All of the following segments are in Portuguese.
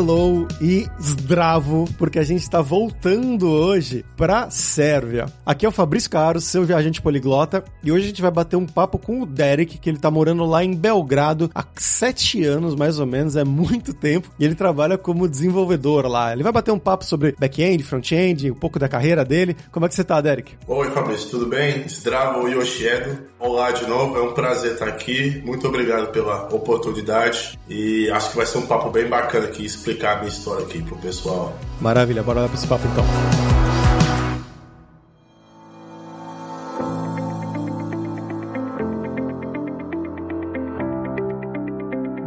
hello e zdravo, porque a gente está voltando hoje pra Sérvia. Aqui é o Fabrício Caro, seu viajante poliglota, e hoje a gente vai bater um papo com o Derek, que ele tá morando lá em Belgrado há sete anos, mais ou menos, é muito tempo, e ele trabalha como desenvolvedor lá. Ele vai bater um papo sobre back-end, front-end, um pouco da carreira dele. Como é que você tá, Derek? Oi, Fabrício, tudo bem? Zdravo Yoshiedo. Olá de novo, é um prazer estar aqui. Muito obrigado pela oportunidade e acho que vai ser um papo bem bacana aqui, explicar a minha história aqui pro pessoal. Maravilha, bora lá para esse papo então.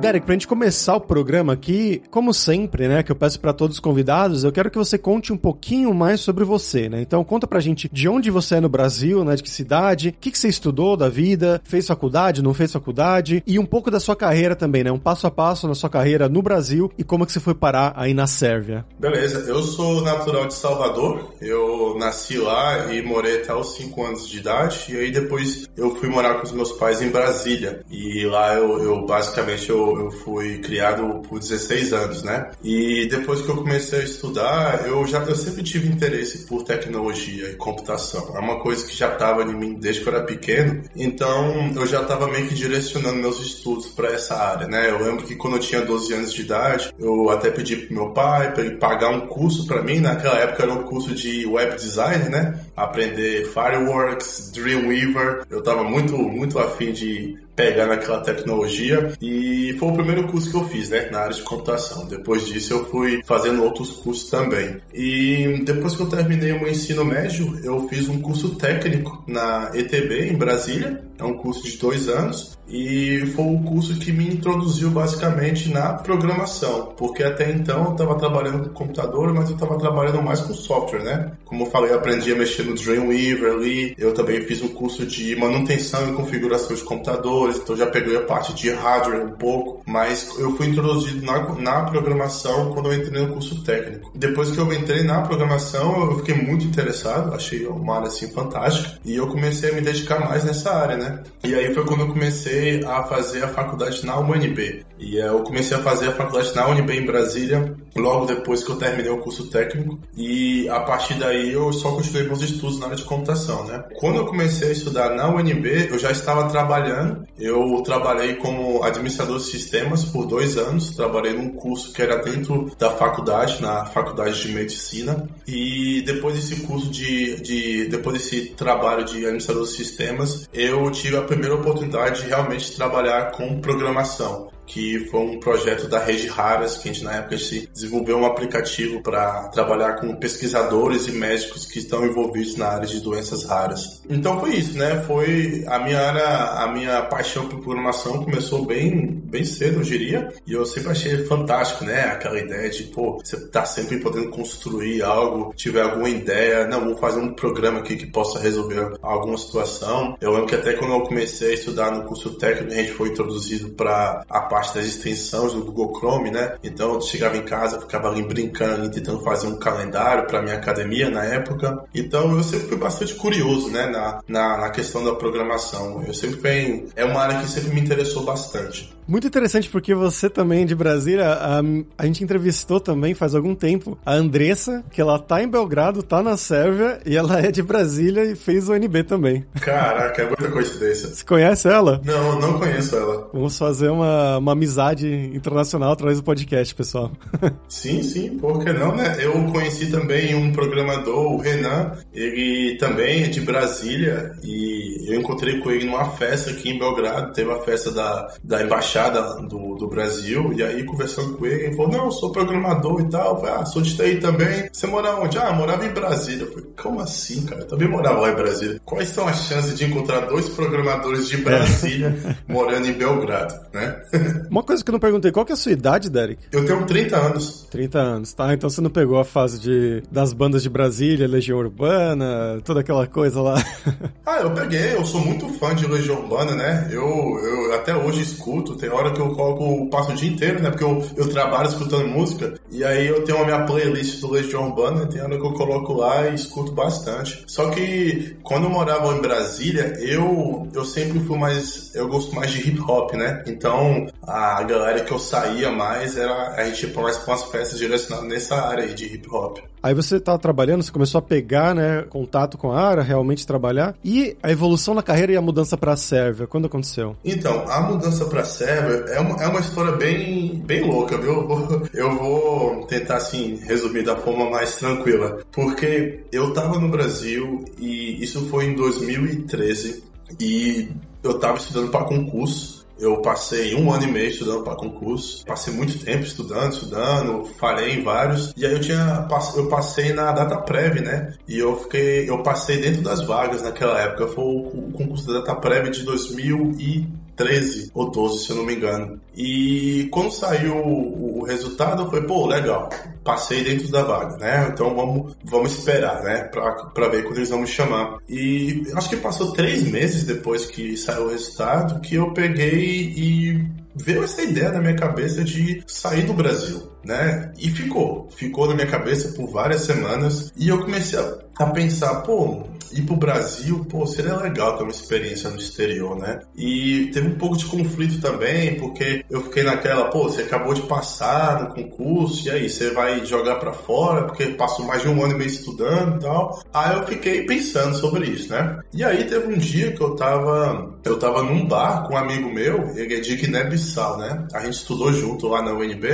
Derek, pra gente começar o programa aqui, como sempre, né, que eu peço para todos os convidados, eu quero que você conte um pouquinho mais sobre você, né? Então conta pra gente de onde você é no Brasil, né, de que cidade, o que, que você estudou da vida, fez faculdade, não fez faculdade, e um pouco da sua carreira também, né? Um passo a passo na sua carreira no Brasil e como que você foi parar aí na Sérvia. Beleza, eu sou natural de Salvador, eu nasci lá e morei até os 5 anos de idade, e aí depois eu fui morar com os meus pais em Brasília, e lá eu, eu basicamente eu eu, fui criado por 16 anos, né? E depois que eu comecei a estudar, eu já eu sempre tive interesse por tecnologia e computação. É uma coisa que já estava em mim desde que eu era pequeno. Então eu já estava meio que direcionando meus estudos para essa área, né? Eu lembro que quando eu tinha 12 anos de idade, eu até pedi pro meu pai para ele pagar um curso para mim. Naquela época era um curso de web design, né? Aprender Fireworks, Dreamweaver. Eu estava muito muito afim de pegar naquela tecnologia e foi o primeiro curso que eu fiz, né, na área de computação. Depois disso eu fui fazendo outros cursos também. E depois que eu terminei o meu ensino médio, eu fiz um curso técnico na ETB em Brasília. É um curso de dois anos e foi o curso que me introduziu basicamente na programação, porque até então eu estava trabalhando com computador, mas eu estava trabalhando mais com software, né? Como eu falei, eu aprendi a mexer no Dreamweaver ali, eu também fiz um curso de manutenção e configuração de computadores, então já peguei a parte de hardware um pouco, mas eu fui introduzido na, na programação quando eu entrei no curso técnico. Depois que eu entrei na programação, eu fiquei muito interessado, achei uma área assim fantástica, e eu comecei a me dedicar mais nessa área, né? E aí foi quando eu comecei a fazer a faculdade na UNB. E eu comecei a fazer a faculdade na UNB em Brasília, logo depois que eu terminei o curso técnico. E a partir daí eu só continuei meus estudos na área de computação, né? Quando eu comecei a estudar na UNB, eu já estava trabalhando. Eu trabalhei como administrador de sistemas por dois anos. Trabalhei num curso que era dentro da faculdade, na faculdade de medicina. E depois desse curso de, de depois desse trabalho de administrador de sistemas, eu tive a primeira oportunidade de realmente trabalhar com programação que foi um projeto da Rede Raras, que a gente na época se desenvolveu um aplicativo para trabalhar com pesquisadores e médicos que estão envolvidos na área de doenças raras. Então foi isso, né? Foi a minha área, a minha paixão por programação começou bem, bem cedo, eu diria, e eu sempre achei fantástico, né? Aquela ideia de, pô, você tá sempre podendo construir algo, tiver alguma ideia, não, vou fazer um programa aqui que possa resolver alguma situação. Eu lembro que até quando eu comecei a estudar no curso técnico, a gente foi introduzido para a parte das extensões do Google Chrome, né? Então eu chegava em casa, ficava ali brincando, tentando fazer um calendário para minha academia na época. Então eu sempre fui bastante curioso, né? Na, na, na questão da programação. Eu sempre fui, é uma área que sempre me interessou bastante. Muito interessante porque você também de Brasília, a, a gente entrevistou também faz algum tempo a Andressa, que ela tá em Belgrado, tá na Sérvia e ela é de Brasília e fez o NB também. Caraca, é muita coincidência. Você conhece ela? Não, não conheço ela. Vamos fazer uma, uma amizade internacional através do podcast, pessoal. sim, sim, por que não, né? Eu conheci também um programador, o Renan, ele também é de Brasília e eu encontrei com ele numa festa aqui em Belgrado, teve a festa da, da embaixada embaixada do, do Brasil, e aí conversando com ele, ele falou, não, eu sou programador e tal, eu falei, ah, sou de TI também, você mora onde? Ah, morava em Brasília. Eu falei, como assim, cara? Eu também morava lá em Brasília. Quais são as chances de encontrar dois programadores de Brasília morando em Belgrado, né? Uma coisa que eu não perguntei, qual que é a sua idade, Derek? Eu tenho 30 anos. 30 anos, tá? Então você não pegou a fase de, das bandas de Brasília, Legião Urbana, toda aquela coisa lá. ah, eu peguei, eu sou muito fã de Legião Urbana, né? Eu, eu até hoje escuto, tem hora que eu coloco, passo o dia inteiro, né? Porque eu, eu trabalho escutando música, e aí eu tenho a minha playlist do Legião Urbana, tem hora que eu coloco lá e escuto bastante. Só que quando eu morava em Brasília, eu, eu sempre fui mais, eu gosto mais de hip hop, né? Então a galera que eu saía mais era, a gente ia mais para umas festas direcionadas nessa área aí de hip hop. Aí você estava trabalhando, você começou a pegar, né, contato com a área, realmente trabalhar. E a evolução na carreira e a mudança para a Sérvia, quando aconteceu? Então, a mudança para a Sérvia é uma, é uma história bem, bem louca, viu? Eu vou, eu vou tentar, assim, resumir da forma mais tranquila. Porque eu estava no Brasil e isso foi em 2013 e eu estava estudando para concurso eu passei um ano e meio estudando para concurso, passei muito tempo estudando, estudando, falei em vários, e aí eu tinha eu passei na data prévia, né? E eu fiquei, eu passei dentro das vagas naquela época, foi o concurso da data prévia de 2013 ou 12, se eu não me engano. E quando saiu o resultado, foi, pô, legal, passei dentro da vaga, né? Então vamos, vamos esperar, né? Pra, pra ver quando eles vão me chamar. E acho que passou três meses depois que saiu o resultado que eu peguei e veio essa ideia na minha cabeça de sair do Brasil, né? E ficou, ficou na minha cabeça por várias semanas e eu comecei a, a pensar, pô, ir pro Brasil, pô, seria legal ter uma experiência no exterior, né? E teve um pouco de conflito também, porque eu fiquei naquela, pô, você acabou de passar no concurso, e aí, você vai jogar para fora, porque passou mais de um ano e meio estudando e tal. Aí eu fiquei pensando sobre isso, né? E aí teve um dia que eu tava, eu tava num bar com um amigo meu, ele é de Guiné-Bissau, né? A gente estudou junto lá na UNB,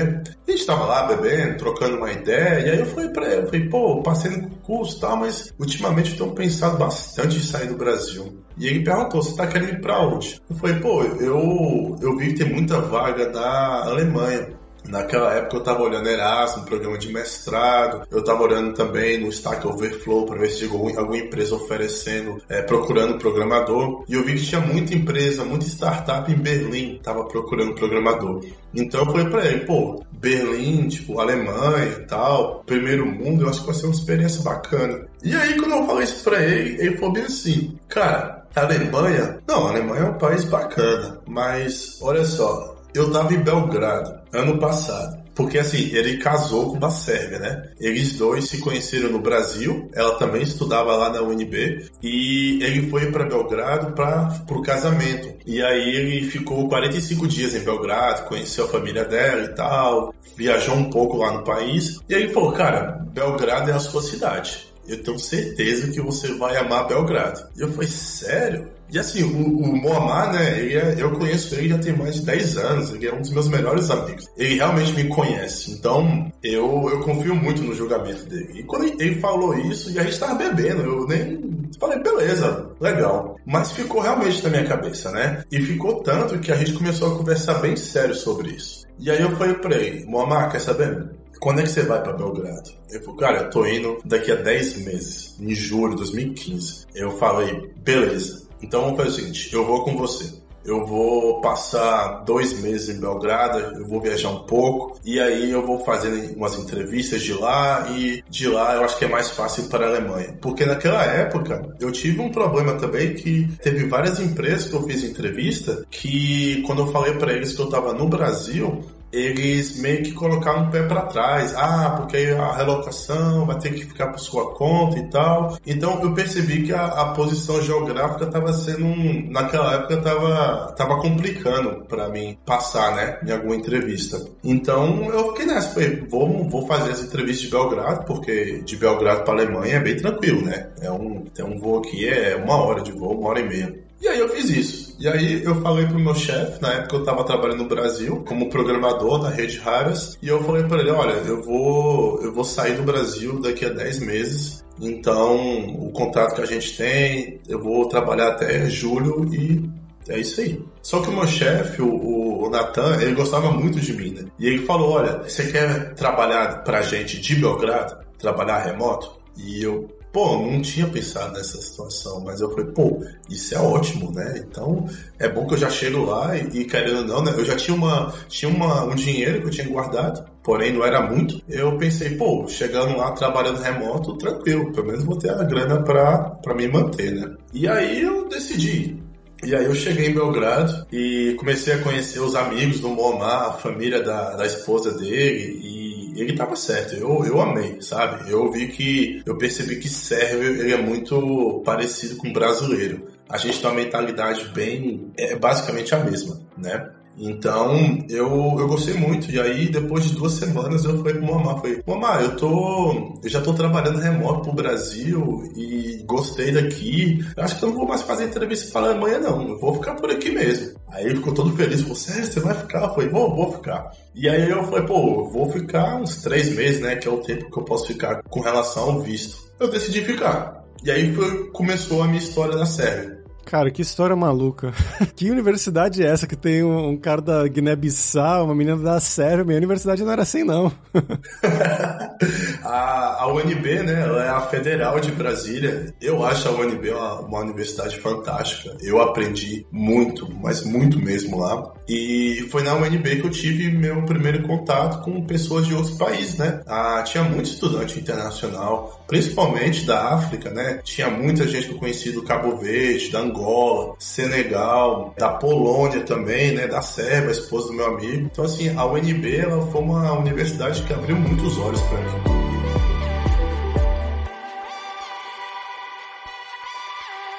a gente tava lá bebendo, trocando uma ideia, e aí eu falei pra ele, eu falei, pô, passei no concurso e tal, mas ultimamente eu tenho pensado bastante em sair do Brasil. E ele perguntou, você tá querendo ir pra onde? Eu falei, pô, eu, eu vi que tem muita vaga da Alemanha. Naquela época eu estava olhando Erasmus, programa de mestrado, eu estava olhando também no Stack Overflow para ver se tinha alguma, empresa oferecendo, é, procurando programador. E eu vi que tinha muita empresa, muita startup em Berlim estava procurando programador. Então eu falei para ele, pô, Berlim, tipo, Alemanha e tal, primeiro mundo, eu acho que vai ser uma experiência bacana. E aí quando eu falei isso para ele, ele falou bem assim, cara, Alemanha, não, Alemanha é um país bacana, mas olha só, eu tava em Belgrado ano passado. Porque assim, ele casou com uma sérvia, né? Eles dois se conheceram no Brasil, ela também estudava lá na UNB, e ele foi para Belgrado para pro casamento. E aí ele ficou 45 dias em Belgrado, conheceu a família dela e tal, viajou um pouco lá no país, e aí falou, cara, Belgrado é a sua cidade. Eu tenho certeza que você vai amar Belgrado. E eu falei, sério? E assim, o, o Moamar, né, é, eu conheço ele já tem mais de 10 anos, ele é um dos meus melhores amigos. Ele realmente me conhece, então eu, eu confio muito no julgamento dele. E quando ele falou isso, e a gente tava bebendo, eu nem falei, beleza, legal. Mas ficou realmente na minha cabeça, né? E ficou tanto que a gente começou a conversar bem sério sobre isso. E aí eu falei pra ele, Moamar, quer saber? Quando é que você vai para Belgrado? Eu falei, cara, eu tô indo daqui a 10 meses, em julho de 2015. Eu falei, beleza. Então fazer o seguinte, eu vou com você. Eu vou passar dois meses em Belgrado, eu vou viajar um pouco e aí eu vou fazer umas entrevistas de lá e de lá eu acho que é mais fácil para a Alemanha. Porque naquela época eu tive um problema também que teve várias empresas que eu fiz entrevista que quando eu falei para eles que eu estava no Brasil, eles meio que colocaram o pé para trás. Ah, porque a relocação vai ter que ficar por sua conta e tal. Então eu percebi que a, a posição geográfica estava sendo, um, naquela época estava tava complicando para mim passar, né, em alguma entrevista. Então eu fiquei nessa, falei, vou, vou fazer essa entrevista de Belgrado, porque de Belgrado para Alemanha é bem tranquilo, né? É um, tem um voo aqui, é uma hora de voo, uma hora e meia. E aí eu fiz isso. E aí eu falei pro meu chefe, na época eu estava trabalhando no Brasil como programador da rede Raras, e eu falei para ele, olha, eu vou eu vou sair do Brasil daqui a 10 meses. Então, o contrato que a gente tem, eu vou trabalhar até julho e é isso aí. Só que o meu chefe, o, o Natan, ele gostava muito de mim, né? E ele falou: Olha, você quer trabalhar pra gente de Belgrado? Trabalhar remoto? E eu, pô, não tinha pensado nessa situação, mas eu falei, pô, isso é ótimo, né? Então, é bom que eu já chego lá e, e querendo não, né? Eu já tinha, uma, tinha uma, um dinheiro que eu tinha guardado, porém não era muito. Eu pensei, pô, chegando lá, trabalhando remoto, tranquilo, pelo menos vou ter a grana pra, pra me manter, né? E aí eu decidi, E aí eu cheguei em Belgrado e comecei a conhecer os amigos do Moamar, a família da, da esposa dele e ele tava certo. Eu, eu amei, sabe? Eu vi que, eu percebi que sérvio ele é muito parecido com brasileiro. A gente tem uma mentalidade bem, é basicamente a mesma, né? Então, eu, eu gostei muito. E aí, depois de duas semanas, eu falei pro Mamá, falei, Mamá, eu tô. Eu já tô trabalhando remoto pro Brasil e gostei daqui. Eu acho que eu não vou mais fazer entrevista para a Alemanha, não. Eu vou ficar por aqui mesmo. Aí ele ficou todo feliz, falou, sério, você vai ficar? Eu falei, vou, vou ficar. E aí eu falei, pô, vou ficar uns três meses, né? Que é o tempo que eu posso ficar com relação ao visto. Eu decidi ficar. E aí foi, começou a minha história na série. Cara, que história maluca. que universidade é essa que tem um, um cara da Guiné-Bissau, uma menina da Sérvia? Minha universidade não era assim, não. a, a UNB, né, ela é a federal de Brasília. Eu acho a UNB uma, uma universidade fantástica. Eu aprendi muito, mas muito mesmo lá. E foi na UNB que eu tive meu primeiro contato com pessoas de outros países, né? Ah, tinha muito estudante internacional, principalmente da África, né? Tinha muita gente que eu conheci do Cabo Verde, da Angola, Senegal, da Polônia também, né? Da Sérvia, a esposa do meu amigo. Então, assim, a UNB ela foi uma universidade que abriu muitos olhos para mim.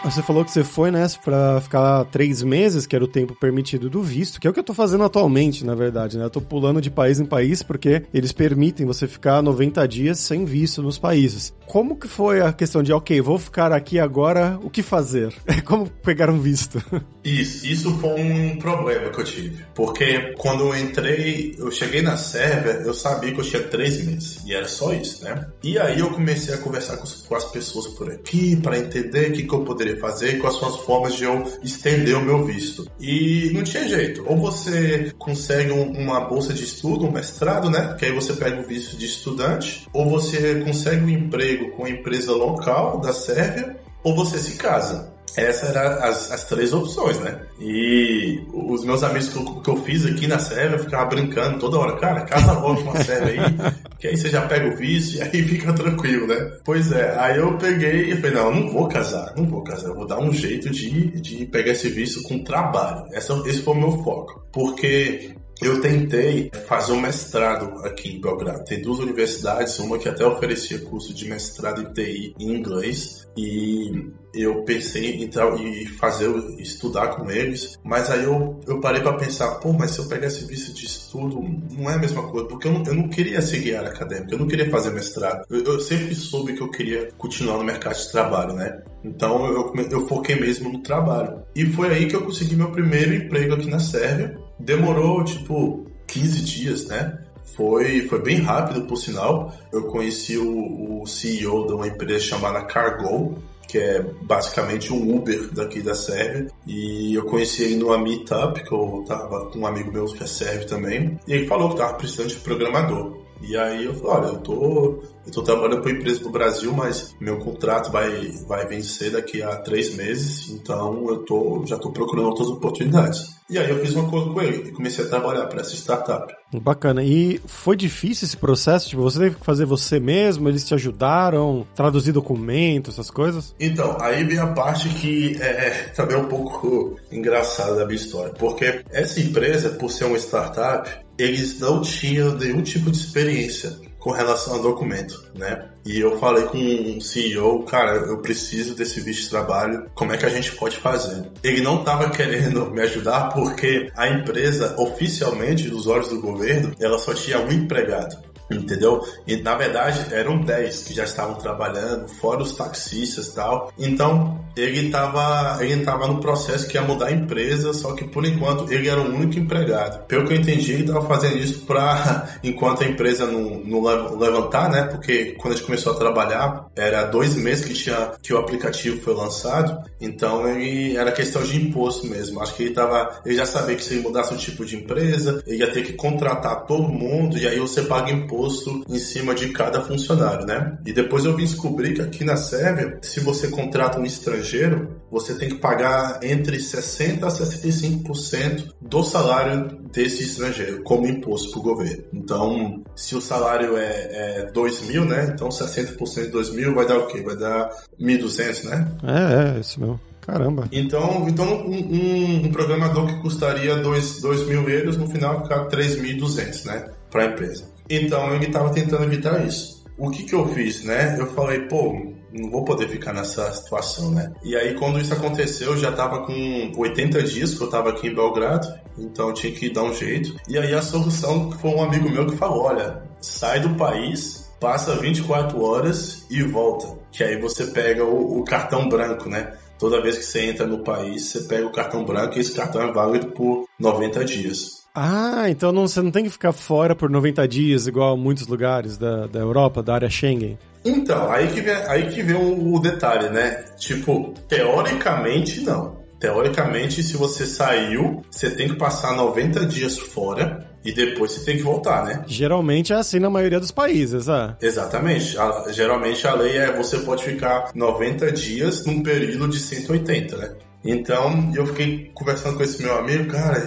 Você falou que você foi né, para ficar três meses, que era o tempo permitido do visto, que é o que eu tô fazendo atualmente, na verdade, né? Eu tô pulando de país em país porque eles permitem você ficar 90 dias sem visto nos países. Como que foi a questão de, ok, vou ficar aqui agora, o que fazer? Como pegar um visto? Isso, isso foi um problema que eu tive. Porque quando eu entrei, eu cheguei na Sérvia, eu sabia que eu tinha três meses. E era só isso, né? E aí eu comecei a conversar com, com as pessoas por aqui para entender o que, que eu poderia fazer e quais são as formas de eu estender o meu visto. E não tinha jeito. Ou você consegue um, uma bolsa de estudo, um mestrado, né? Que aí você pega o visto de estudante. Ou você consegue um emprego com a empresa local da Sérvia. Ou você se casa. Essas eram as, as três opções, né? E os meus amigos que eu, que eu fiz aqui na Sérvia, eu ficava brincando toda hora, cara, casa logo com a Sérvia aí, que aí você já pega o vício e aí fica tranquilo, né? Pois é, aí eu peguei e falei, não, eu não vou casar, não vou casar, eu vou dar um jeito de, de pegar esse vício com trabalho. Essa, esse foi o meu foco. Porque eu tentei fazer um mestrado aqui em Belgrado. Tem duas universidades, uma que até oferecia curso de mestrado em TI em inglês e eu pensei entrar e fazer estudar com eles, mas aí eu, eu parei para pensar, pô, mas se eu pegar esse visto de estudo, não é a mesma coisa, porque eu não, eu não queria seguir a área acadêmica, eu não queria fazer mestrado. Eu, eu sempre soube que eu queria continuar no mercado de trabalho, né? Então eu, eu foquei mesmo no trabalho. E foi aí que eu consegui meu primeiro emprego aqui na Sérvia. Demorou, tipo, 15 dias, né? Foi, foi bem rápido, por sinal. Eu conheci o, o CEO de uma empresa chamada Cargo, que é basicamente um Uber daqui da Sérvia. E eu conheci ele numa meetup, que eu tava com um amigo meu que é sérvio também. E ele falou que tava precisando de programador. E aí eu falei, olha, eu tô, eu tô trabalhando para empresa do Brasil, mas meu contrato vai, vai vencer daqui a três meses, então eu tô, já tô procurando outras oportunidades. E aí eu fiz um acordo com ele e comecei a trabalhar para essa startup. Bacana. E foi difícil esse processo? Tipo, você teve que fazer você mesmo? Eles te ajudaram? Traduzir documentos, essas coisas? Então, aí vem a parte que é, é também um pouco engraçada da minha história. Porque essa empresa, por ser uma startup, eles não tinham nenhum tipo de experiência com relação a documento, né? E eu falei com um CEO, cara, eu preciso desse visto de trabalho, como é que a gente pode fazer? Ele não estava querendo me ajudar porque a empresa, oficialmente, dos olhos do governo, ela só tinha um empregado. Entendeu? E na verdade eram 10 que já estavam trabalhando, fora os taxistas e tal. Então ele estava ele tava no processo que ia mudar a empresa, só que por enquanto ele era o único empregado. Pelo que eu entendi, ele estava fazendo isso para, enquanto a empresa não, não levantar, né? Porque quando a gente começou a trabalhar, era dois meses que, tinha, que o aplicativo foi lançado, então ele era questão de imposto mesmo. Acho que ele, tava, ele já sabia que se ele mudasse o tipo de empresa, ele ia ter que contratar todo mundo e aí você paga imposto imposto em cima de cada funcionário, né? E depois eu vim descobrir que aqui na Sérvia, se você contrata um estrangeiro, você tem que pagar entre 60% a 65% do salário desse estrangeiro como imposto para o governo. Então, se o salário é, é 2 mil, né? Então 60% de 2 mil vai dar o quê? Vai dar 1.200, né? É, é, isso mesmo. Caramba. Então, então um, um, um programador que custaria 2 mil euros, no final ficar 3.200, né? Para a empresa. Então, ele estava tentando evitar isso. O que que eu fiz, né? Eu falei, pô, não vou poder ficar nessa situação, né? E aí, quando isso aconteceu, eu já tava com 80 dias que eu tava aqui em Belgrado, então tinha que dar um jeito. E aí, a solução foi um amigo meu que falou: olha, sai do país, passa 24 horas e volta. Que aí você pega o, o cartão branco, né? Toda vez que você entra no país, você pega o cartão branco e esse cartão é válido por 90 dias. Ah, então não, você não tem que ficar fora por 90 dias, igual muitos lugares da, da Europa, da área Schengen. Então, aí que vem, aí que vem o, o detalhe, né? Tipo, teoricamente não. Teoricamente, se você saiu, você tem que passar 90 dias fora e depois você tem que voltar, né? Geralmente é assim na maioria dos países, ah. Exatamente. A, geralmente a lei é você pode ficar 90 dias num período de 180, né? Então, eu fiquei conversando com esse meu amigo, cara,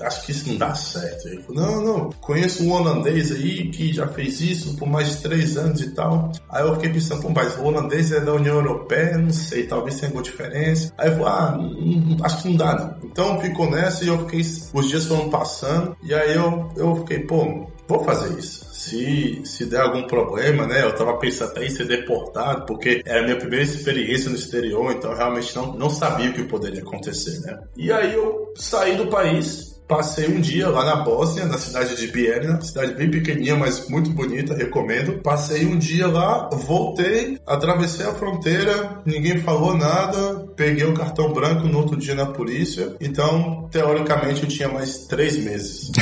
acho que isso não dá certo. Ele falou, não, não, conheço um holandês aí que já fez isso por mais de três anos e tal. Aí eu fiquei pensando, pô, mas o holandês é da União Europeia, não sei, talvez tenha alguma diferença. Aí eu falei, ah, não, acho que não dá não. Então ficou nessa e eu fiquei, os dias foram passando e aí eu, eu fiquei, pô, vou fazer isso. Se, se der algum problema, né? Eu tava pensando até em ser deportado, porque era a minha primeira experiência no exterior, então realmente não, não sabia o que poderia acontecer, né? E aí eu saí do país, Passei um dia lá na Bósnia, na cidade de Bielina, cidade bem pequenininha, mas muito bonita, recomendo. Passei um dia lá, voltei, atravessei a fronteira, ninguém falou nada, peguei o cartão branco no outro dia na polícia. Então, teoricamente, eu tinha mais três meses.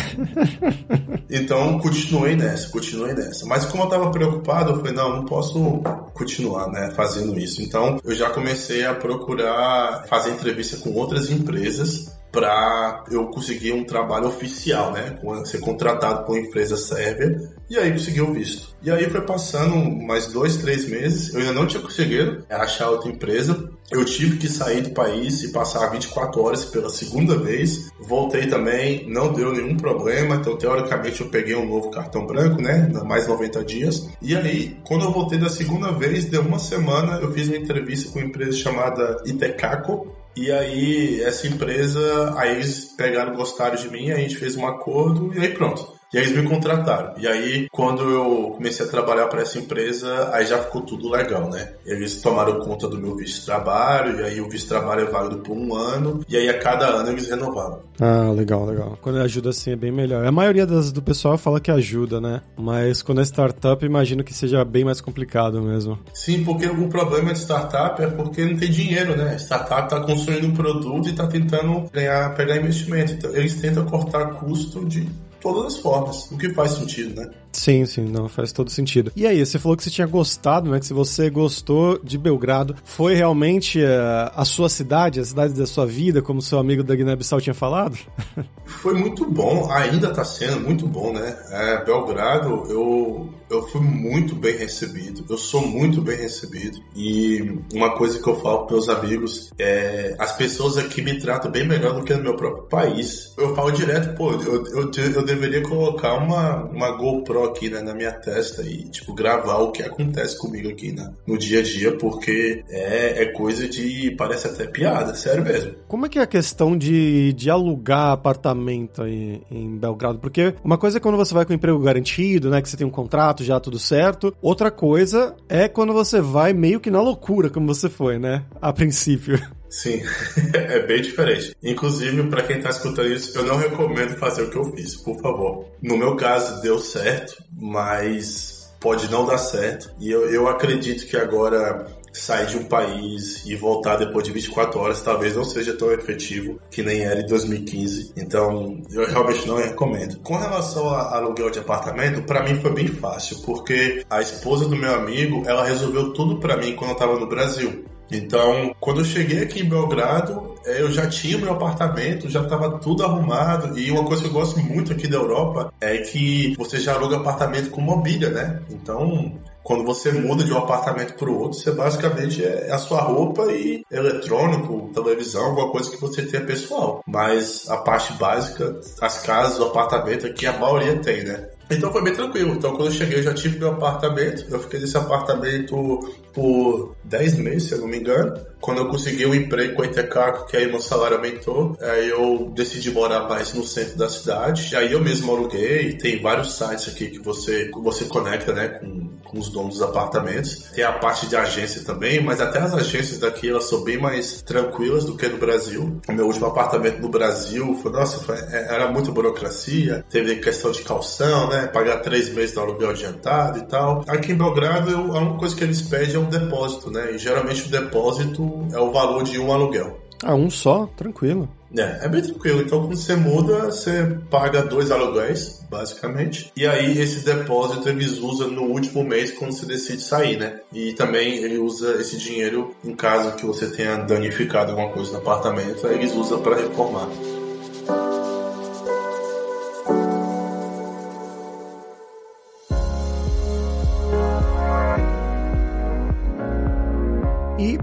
então, continuei nessa, continuei nessa. Mas como eu tava preocupado, eu falei, não, não posso continuar, né, fazendo isso. Então, eu já comecei a procurar fazer entrevista com outras empresas para eu conseguir um trabalho oficial, né? Ser contratado por uma empresa sérvia e aí consegui o visto. E aí foi passando mais dois, três meses, eu ainda não tinha conseguido achar outra empresa. Eu tive que sair do país e passar 24 horas pela segunda vez. Voltei também, não deu nenhum problema. Então, teoricamente, eu peguei um novo cartão branco, né? Mais 90 dias. E aí, quando eu voltei da segunda vez, deu uma semana, eu fiz uma entrevista com uma empresa chamada Itecaco, e aí, essa empresa, aí eles pegaram, gostaram de mim, a gente fez um acordo e aí pronto. E aí eles me contrataram. E aí, quando eu comecei a trabalhar para essa empresa, aí já ficou tudo legal, né? Eles tomaram conta do meu visto de trabalho, e aí o visto de trabalho é válido por um ano, e aí a cada ano eles renovavam. Ah, legal, legal. Quando ajuda assim é bem melhor. A maioria das, do pessoal fala que ajuda, né? Mas quando é startup, imagino que seja bem mais complicado mesmo. Sim, porque o problema de startup é porque não tem dinheiro, né? Startup tá construindo um produto e tá tentando ganhar, pegar investimento. Então, eles tentam cortar custo de todas as formas, o que faz sentido, né? Sim, sim, não, faz todo sentido. E aí, você falou que você tinha gostado, né? Que se você gostou de Belgrado, foi realmente uh, a sua cidade, a cidade da sua vida, como seu amigo da Guiné-Bissau tinha falado? foi muito bom, ainda tá sendo muito bom, né? É, Belgrado, eu, eu fui muito bem recebido, eu sou muito bem recebido. E uma coisa que eu falo para meus amigos é: as pessoas aqui me tratam bem melhor do que no meu próprio país. Eu falo direto, pô, eu, eu, eu deveria colocar uma, uma GoPro aqui né, na minha testa e, tipo, gravar o que acontece comigo aqui né, no dia a dia, porque é, é coisa de. parece até piada, sério mesmo. Como é que é a questão de, de alugar apartamento aí em Belgrado? Porque uma coisa é quando você vai com emprego garantido, né, que você tem um contrato já tudo certo. Outra coisa é quando você vai meio que na loucura, como você foi, né, a princípio. Sim, é bem diferente. Inclusive, para quem está escutando isso, eu não recomendo fazer o que eu fiz, por favor. No meu caso, deu certo, mas pode não dar certo. E eu, eu acredito que agora sair de um país e voltar depois de 24 horas talvez não seja tão efetivo que nem era em 2015. Então, eu realmente não recomendo. Com relação a aluguel de apartamento, para mim foi bem fácil, porque a esposa do meu amigo, ela resolveu tudo para mim quando eu tava no Brasil. Então, quando eu cheguei aqui em Belgrado, é, eu já tinha meu apartamento, já estava tudo arrumado. E uma coisa que eu gosto muito aqui da Europa é que você já aluga apartamento com mobília, né? Então, quando você muda de um apartamento para o outro, você basicamente é a sua roupa e eletrônico, televisão, alguma coisa que você tenha pessoal. Mas a parte básica, as casas, o apartamento aqui, a maioria tem, né? Então foi bem tranquilo. Então quando eu cheguei, eu já tive meu apartamento. Eu fiquei nesse apartamento por 10 meses, se eu não me engano. Quando eu consegui um emprego com a Itecaco, que aí meu salário aumentou, aí eu decidi morar mais no centro da cidade. E aí eu mesmo aluguei. Tem vários sites aqui que você, você conecta, né, com, com os donos dos apartamentos. Tem a parte de agência também, mas até as agências daqui, elas são bem mais tranquilas do que no Brasil. O meu último apartamento no Brasil foi, nossa, foi, é, era muita burocracia. Teve questão de calção, né, pagar três meses no aluguel adiantado e tal. Aqui em Belgrado, eu, a única coisa que eles pedem é um depósito, né, e geralmente o depósito é o valor de um aluguel. Ah, um só? Tranquilo. É, é bem tranquilo. Então, quando você muda, você paga dois aluguéis, basicamente. E aí, esse depósito eles usam no último mês quando você decide sair, né? E também ele usa esse dinheiro em caso que você tenha danificado alguma coisa no apartamento, aí eles usam para reformar.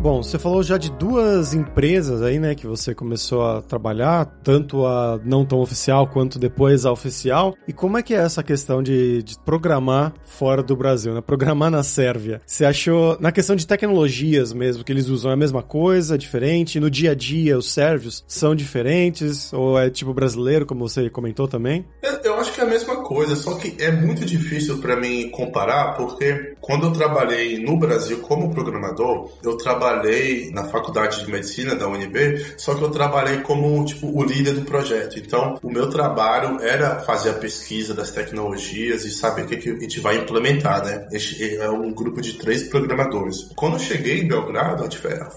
Bom, você falou já de duas empresas aí, né, que você começou a trabalhar, tanto a não tão oficial quanto depois a oficial. E como é que é essa questão de, de programar fora do Brasil, né? Programar na Sérvia. Você achou, na questão de tecnologias mesmo, que eles usam é a mesma coisa, diferente? No dia a dia, os sérvios são diferentes? Ou é tipo brasileiro, como você comentou também? Eu, eu acho que é a mesma coisa, só que é muito difícil para mim comparar, porque quando eu trabalhei no Brasil como programador, eu trabalhei trabalhei na faculdade de medicina da UNB, só que eu trabalhei como tipo o líder do projeto. Então, o meu trabalho era fazer a pesquisa das tecnologias e saber o que, que a gente vai implementar, né? É um grupo de três programadores. Quando eu cheguei em Belgrado,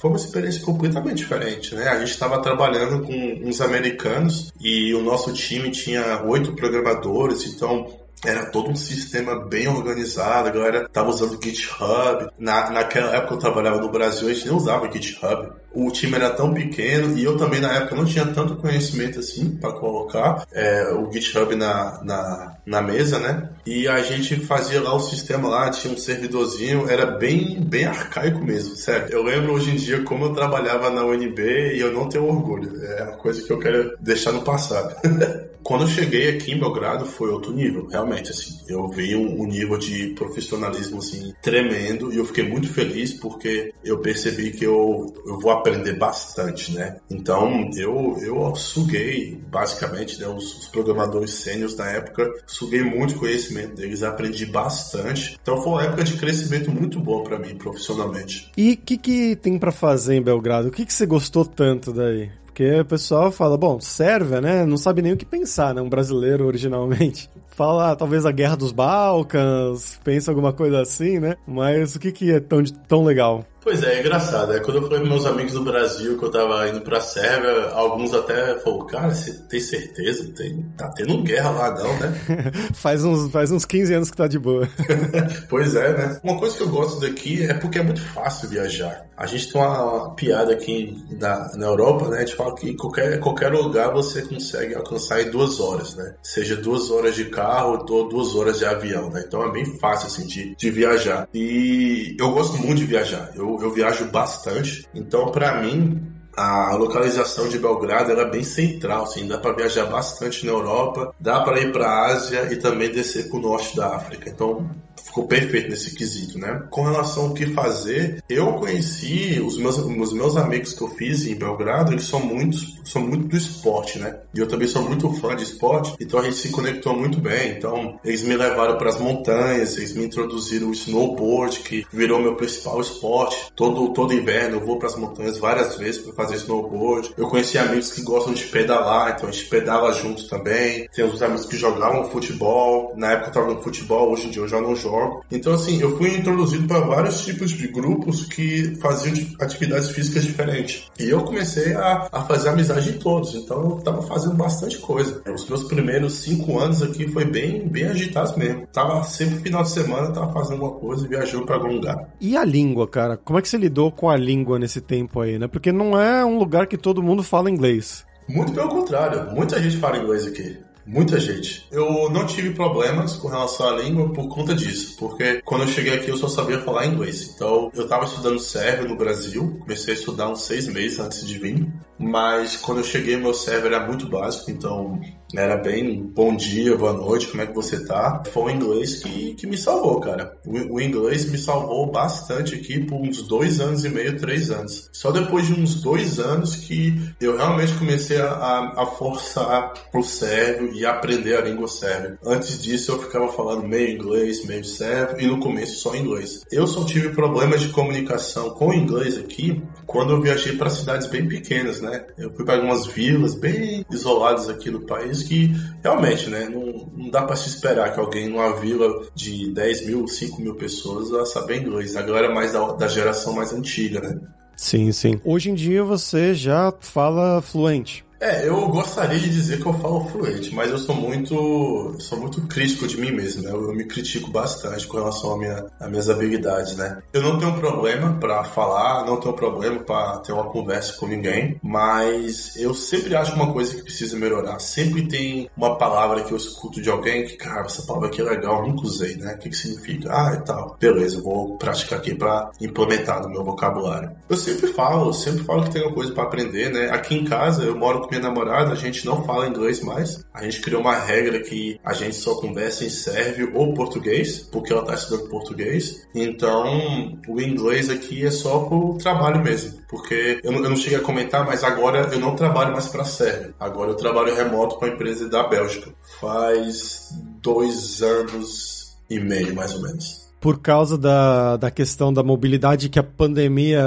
foi uma experiência completamente diferente, né? A gente estava trabalhando com uns americanos e o nosso time tinha oito programadores, então era todo um sistema bem organizado, a galera tava usando GitHub. Na, naquela época eu trabalhava no Brasil, a gente nem usava GitHub o time era tão pequeno e eu também na época não tinha tanto conhecimento assim para colocar é, o GitHub na, na, na, mesa, né? E a gente fazia lá o sistema lá, tinha um servidorzinho, era bem, bem arcaico mesmo, sério. Eu lembro hoje em dia como eu trabalhava na UNB e eu não tenho orgulho, é uma coisa que eu quero deixar no passado. Quando eu cheguei aqui em Belgrado foi outro nível, realmente, assim, eu vi um, um nível de profissionalismo, assim, tremendo e eu fiquei muito feliz porque eu percebi que eu, eu vou aprender bastante, né? Então eu, eu suguei, basicamente, né, os, os programadores sênios na época, suguei muito conhecimento deles, aprendi bastante. Então foi uma época de crescimento muito boa para mim, profissionalmente. E o que, que tem para fazer em Belgrado? O que, que você gostou tanto daí? Porque o pessoal fala, bom, Sérvia, né? Não sabe nem o que pensar, né? Um brasileiro originalmente. Fala, talvez, a Guerra dos Balcãs, pensa alguma coisa assim, né? Mas o que, que é tão, tão legal? Pois é, é engraçado. É quando eu falei com meus amigos do Brasil que eu tava indo pra Sérvia, alguns até falaram, cara, você tem certeza? Tem, tá tendo guerra lá não, né? faz, uns, faz uns 15 anos que tá de boa. pois é, né? Uma coisa que eu gosto daqui é porque é muito fácil viajar. A gente tem uma, uma piada aqui na, na Europa, né? A gente fala que qualquer, qualquer lugar você consegue alcançar em duas horas, né? Seja duas horas de carro ou duas horas de avião, né? Então é bem fácil, assim, de, de viajar. E eu gosto muito de viajar. Eu eu, viajo bastante, então para mim a localização de Belgrado é bem central, assim, dá para viajar bastante na Europa, dá para ir para a Ásia e também descer para o norte da África. Então ficou perfeito nesse quesito, né? Com relação ao que fazer, eu conheci os meus, os meus amigos que eu fiz em Belgrado, eles são muitos, são muito do esporte, né? E eu também sou muito fã de esporte, então a gente se conectou muito bem. Então, eles me levaram para as montanhas, eles me introduziram o snowboard, que virou meu principal esporte. Todo todo inverno eu vou para as montanhas várias vezes para fazer snowboard. Eu conheci amigos que gostam de pedalar, então a gente pedala juntos também. Tem os amigos que jogavam futebol. Na época eu tava no futebol, hoje em dia eu já não jogo Então, assim, eu fui introduzido para vários tipos de grupos que faziam atividades físicas diferentes. E eu comecei a, a fazer amizade em todos. Então, eu tava fazendo bastante coisa. Os meus primeiros cinco anos aqui foi bem, bem agitados mesmo. Tava sempre final de semana, tava fazendo alguma coisa e viajou para algum lugar. E a língua, cara? Como é que você lidou com a língua nesse tempo aí, né? Porque não é um lugar que todo mundo fala inglês. Muito pelo contrário, muita gente fala inglês aqui. Muita gente. Eu não tive problemas com relação à língua por conta disso, porque quando eu cheguei aqui eu só sabia falar inglês. Então eu estava estudando sérvio no Brasil, comecei a estudar uns seis meses antes de vir, mas quando eu cheguei meu sérvio era muito básico, então Era bem bom dia, boa noite, como é que você tá? Foi o inglês que, que me salvou, cara. O, o inglês me salvou bastante aqui por uns dois anos e meio, três anos. Só depois de uns dois anos que eu realmente comecei a, a forçar pro sérvio e aprender a língua sérvia. Antes disso eu ficava falando meio inglês, meio sérvio e no começo só inglês. Eu só tive problemas de comunicação com inglês aqui quando eu viajei para cidades bem pequenas, né? Eu fui para algumas vilas bem isoladas aqui no país que realmente, né, não, não dá para se esperar que alguém numa vila de 10 mil, 5 mil pessoas vá saber inglês. Agora é mais da, da geração mais antiga, né? Sim, sim. Hoje em dia você já fala fluente. É, eu gostaria de dizer que eu falo fluente, mas eu sou muito, sou muito crítico de mim mesmo, né? Eu, eu me critico bastante com relação a minha, às minhas habilidades, né? Eu não tenho problema para falar, não tenho problema para ter uma conversa com ninguém, mas eu sempre acho uma coisa que precisa melhorar. Sempre tem uma palavra que eu escuto de alguém que, cara, essa palavra aqui é legal, nunca usei, né? O que, que significa? Ah, e tal. Beleza, vou praticar aqui para implementar no meu vocabulário. Eu sempre falo, eu sempre falo que tem uma coisa para aprender, né? Aqui em casa eu moro com minha namorada, a gente não fala inglês mais. A gente criou uma regra que a gente só conversa em sérvio ou português, porque ela está estudando português. Então, o inglês aqui é só pro trabalho mesmo. Porque eu não, eu não cheguei a comentar, mas agora eu não trabalho mais para Sérvia. Agora eu trabalho remoto com a empresa da Bélgica. Faz dois anos e meio, mais ou menos por causa da, da questão da mobilidade que a pandemia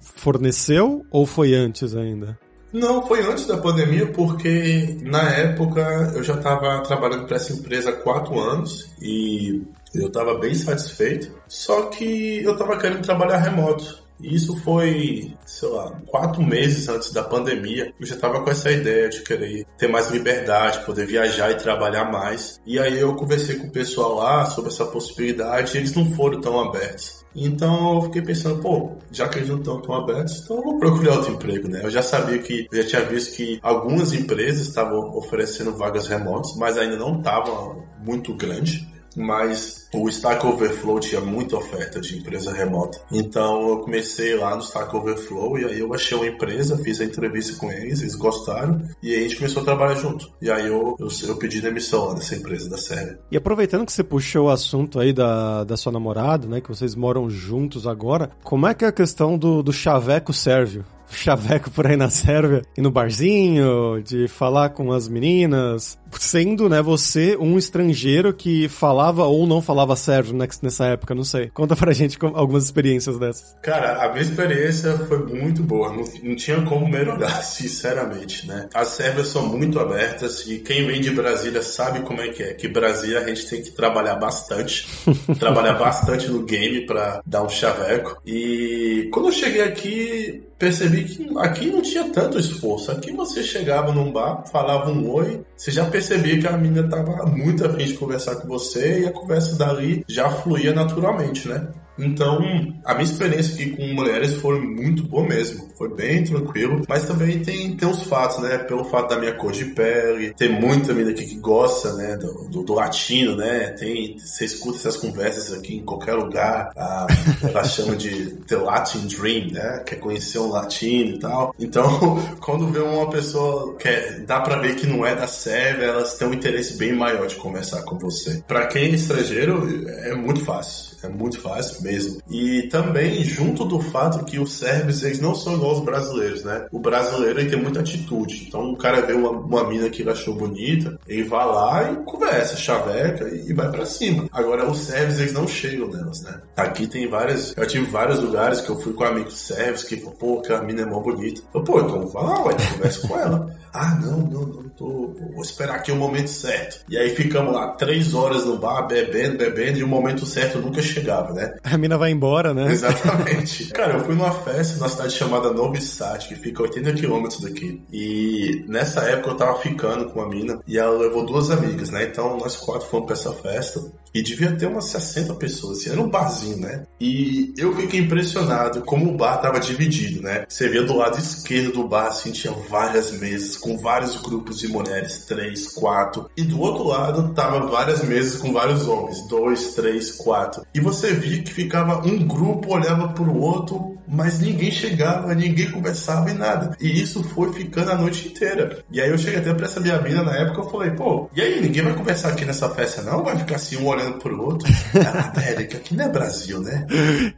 forneceu ou foi antes ainda? Não, foi antes da pandemia, porque na época eu já estava trabalhando para essa empresa há quatro anos e eu estava bem satisfeito. Só que eu estava querendo trabalhar remoto. E isso foi, sei lá, quatro meses antes da pandemia. Eu já estava com essa ideia de querer ter mais liberdade, poder viajar e trabalhar mais. E aí eu conversei com o pessoal lá sobre essa possibilidade e eles não foram tão abertos. Então eu fiquei pensando, pô, já que eles não estão tão abertos, então eu vou procurar outro emprego, né? Eu já sabia que, já tinha visto que algumas empresas estavam oferecendo vagas remotas, mas ainda não estava muito grande mas o Stack Overflow tinha muita oferta de empresa remota. Então eu comecei lá no Stack Overflow e aí eu achei uma empresa, fiz a entrevista com eles, eles gostaram e aí a gente começou a trabalhar junto. E aí eu, eu, eu pedi demissão lá dessa empresa da série. E aproveitando que você puxou o assunto aí da, da sua namorada, né, que vocês moram juntos agora, como é que é a questão do, do chaveco sérvio? Chaveco por aí na Sérvia, e no barzinho, de falar com as meninas, sendo, né, você um estrangeiro que falava ou não falava sérvio nessa época, não sei. Conta pra gente algumas experiências dessas. Cara, a minha experiência foi muito boa, não, não tinha como melhorar, sinceramente, né? As sérvias são muito abertas e quem vem de Brasília sabe como é que é, que Brasília a gente tem que trabalhar bastante, trabalhar bastante no game pra dar um chaveco. E quando eu cheguei aqui, percebi que aqui não tinha tanto esforço. Aqui você chegava num bar, falava um oi, você já percebia que a menina estava muito afim de conversar com você e a conversa dali já fluía naturalmente, né? Então, a minha experiência aqui com mulheres foi muito boa mesmo. Foi bem tranquilo. Mas também tem, tem os fatos, né? Pelo fato da minha cor de pele, tem muita menina aqui que gosta, né? Do, do, do latino, né? Tem, você escuta essas conversas aqui em qualquer lugar. A, ela chama de The Latin Dream, né? Quer conhecer um latino e tal. Então, quando vê uma pessoa que é, dá pra ver que não é da Sérvia, elas têm um interesse bem maior de conversar com você. Pra quem é estrangeiro, é muito fácil é muito fácil mesmo. E também, junto do fato que os sérvios, eles não são igual os brasileiros, né? O brasileiro, ele tem muita atitude. Então, o cara vê uma, uma mina que ele achou bonita, ele vai lá e conversa, chaveca e vai para cima. Agora, os sérvios, eles não chegam nelas, né? Aqui tem várias... Eu tive vários lugares que eu fui com amigos sérvios que pô, que a mina é mó bonita. Eu, pô, então vai lá, ué, conversa com ela. Ah, não, não, não tô. Vou esperar aqui o momento certo. E aí ficamos lá três horas no bar, bebendo, bebendo, e o momento certo nunca chegava, né? A mina vai embora, né? Exatamente. Cara, eu fui numa festa numa cidade chamada Novi Sad, que fica a 80 quilômetros daqui. E nessa época eu tava ficando com uma mina, e ela levou duas amigas, né? Então nós quatro fomos pra essa festa. E devia ter umas 60 pessoas, assim, era um barzinho, né? E eu fiquei impressionado como o bar tava dividido, né? Você via do lado esquerdo do bar, assim, tinha várias mesas com vários grupos de mulheres, três, quatro, e do outro lado tava várias mesas com vários homens, dois, três, quatro. E você via que ficava um grupo olhava pro outro, mas ninguém chegava, ninguém conversava e nada. E isso foi ficando a noite inteira. E aí eu cheguei até pra essa minha mina na época, eu falei, pô, e aí, ninguém vai conversar aqui nessa festa não? Vai ficar assim um olhando pro outro? ah, velho, que aqui não é Brasil, né?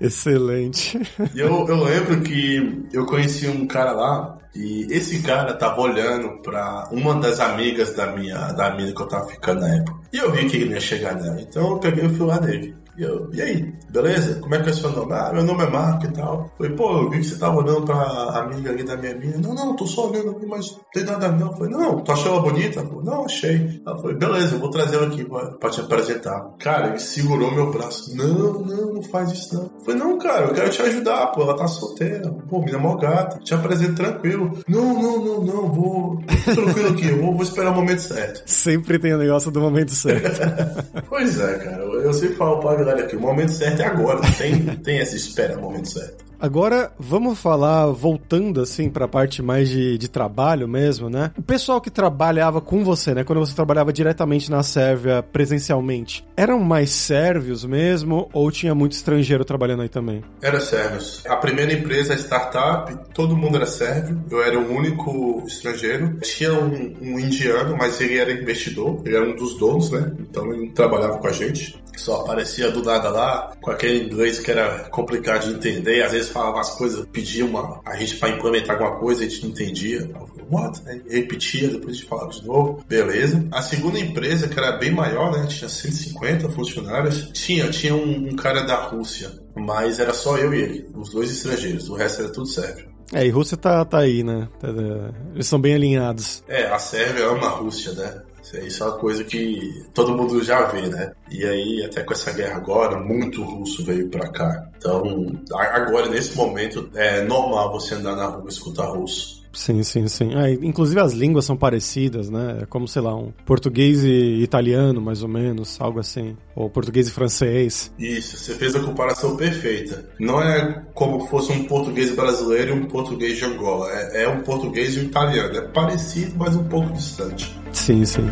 Excelente. Eu, eu lembro que eu conheci um cara lá, e esse cara tava olhando pra uma das amigas da minha, da mina que eu tava ficando na época. E eu vi que ele ia chegar nela. Então eu peguei o fio lá dele. E, eu, e aí, beleza? Como é que é o seu nome? Ah, meu nome é Marco e tal. Falei, pô, eu vi que você tava olhando pra amiga ali da minha amiga. Não, não, tô só olhando aqui, mas não tem nada não. Falei, não, tu achou ela bonita? Falei, não, achei. Ela falou, beleza, eu vou trazer ela aqui pra, pra te apresentar. Cara, ele segurou meu braço. Não, não, não faz isso não. Falei, não, cara, eu quero te ajudar, pô, ela tá solteira. Pô, mina mó gata, te apresento tranquilo. Não, não, não, não, vou. Tranquilo aqui, eu vou, vou esperar o momento certo. Sempre tem o negócio do momento certo. pois é, cara, eu sempre falo pra galera aqui, o momento certo é agora, tem, tem essa espera momento certo. Agora, vamos falar, voltando assim para a parte mais de, de trabalho mesmo, né? O pessoal que trabalhava com você, né? Quando você trabalhava diretamente na Sérvia, presencialmente, eram mais sérvios mesmo ou tinha muito estrangeiro trabalhando aí também? Era sérvios. A primeira empresa, a startup, todo mundo era sérvio. Eu era o único estrangeiro. Tinha um, um indiano, mas ele era investidor. Ele era um dos donos, né? Então ele trabalhava com a gente. Só aparecia do nada lá, com aquele inglês que era complicado de entender. Às vezes falava as coisas, pedia uma, a gente para implementar alguma coisa, a gente não entendia. What? Aí repetia, depois a gente falava de novo. Beleza. A segunda empresa, que era bem maior, né? Tinha 150 funcionários. Tinha, tinha um, um cara da Rússia, mas era só eu e ele, os dois estrangeiros. O resto era tudo sérvio. É, e Rússia tá, tá aí, né? Tá, eles são bem alinhados. É, a Sérvia ama a Rússia, né? Isso é uma coisa que todo mundo já vê, né? E aí, até com essa guerra agora, muito russo veio pra cá. Então, agora, nesse momento, é normal você andar na rua e escutar russo. Sim, sim, sim. Ah, inclusive as línguas são parecidas, né? É como, sei lá, um português e italiano, mais ou menos, algo assim. Ou português e francês. Isso, você fez a comparação perfeita. Não é como fosse um português brasileiro e um português de Angola. É, é um português e um italiano. É parecido, mas um pouco distante. Sim, sim.